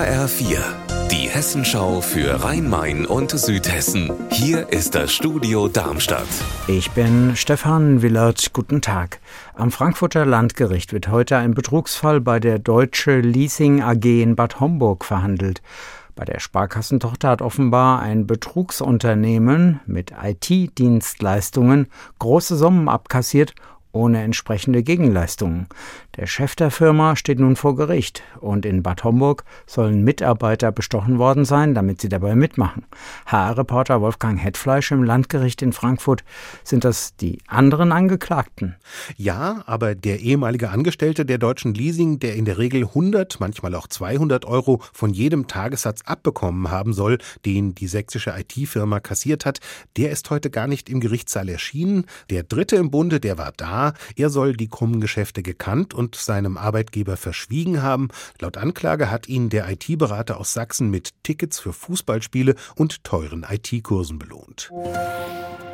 HR4, die Hessenschau für Rhein-Main und Südhessen. Hier ist das Studio Darmstadt. Ich bin Stefan Willert. Guten Tag. Am Frankfurter Landgericht wird heute ein Betrugsfall bei der Deutsche Leasing AG in Bad Homburg verhandelt. Bei der Sparkassentochter hat offenbar ein Betrugsunternehmen mit IT-Dienstleistungen große Summen abkassiert ohne entsprechende Gegenleistungen. Der Chef der Firma steht nun vor Gericht und in Bad Homburg sollen Mitarbeiter bestochen worden sein, damit sie dabei mitmachen. HR-Reporter Wolfgang Hetfleisch im Landgericht in Frankfurt. Sind das die anderen Angeklagten? Ja, aber der ehemalige Angestellte der deutschen Leasing, der in der Regel 100, manchmal auch 200 Euro von jedem Tagessatz abbekommen haben soll, den die sächsische IT-Firma kassiert hat, der ist heute gar nicht im Gerichtssaal erschienen. Der dritte im Bunde, der war da. Er soll die krummen Geschäfte gekannt und seinem Arbeitgeber verschwiegen haben. Laut Anklage hat ihn der IT-Berater aus Sachsen mit Tickets für Fußballspiele und teuren IT-Kursen belohnt.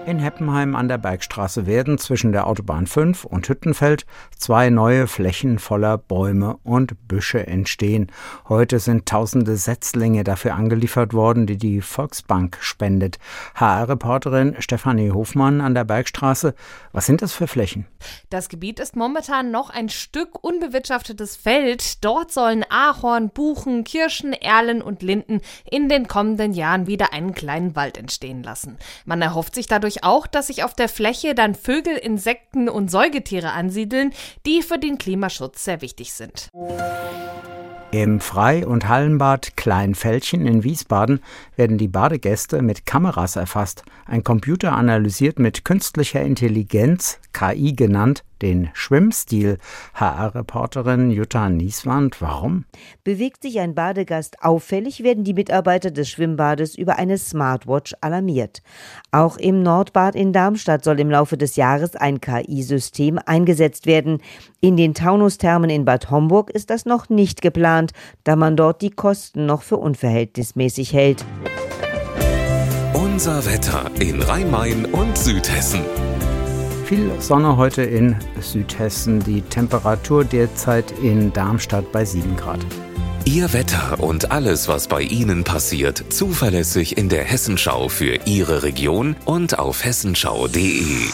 In Heppenheim an der Bergstraße werden zwischen der Autobahn 5 und Hüttenfeld zwei neue Flächen voller Bäume und Büsche entstehen. Heute sind tausende Setzlinge dafür angeliefert worden, die die Volksbank spendet. HR-Reporterin Stefanie Hofmann an der Bergstraße. Was sind das für Flächen? Das Gebiet ist momentan noch ein Stück unbewirtschaftetes Feld. Dort sollen Ahorn, Buchen, Kirschen, Erlen und Linden in den kommenden Jahren wieder einen kleinen Wald entstehen lassen. Man erhofft sich dadurch dadurch auch, dass sich auf der Fläche dann Vögel, Insekten und Säugetiere ansiedeln, die für den Klimaschutz sehr wichtig sind. Im Frei- und Hallenbad Kleinfeldchen in Wiesbaden werden die Badegäste mit Kameras erfasst. Ein Computer analysiert mit künstlicher Intelligenz, KI genannt, den Schwimmstil. HR-Reporterin Jutta Nieswand, warum? Bewegt sich ein Badegast auffällig, werden die Mitarbeiter des Schwimmbades über eine Smartwatch alarmiert. Auch im Nordbad in Darmstadt soll im Laufe des Jahres ein KI-System eingesetzt werden. In den Taunusthermen in Bad Homburg ist das noch nicht geplant, da man dort die Kosten noch für unverhältnismäßig hält. Unser Wetter in Rhein-Main und Südhessen. Viel Sonne heute in Südhessen. Die Temperatur derzeit in Darmstadt bei 7 Grad. Ihr Wetter und alles, was bei Ihnen passiert, zuverlässig in der Hessenschau für Ihre Region und auf hessenschau.de.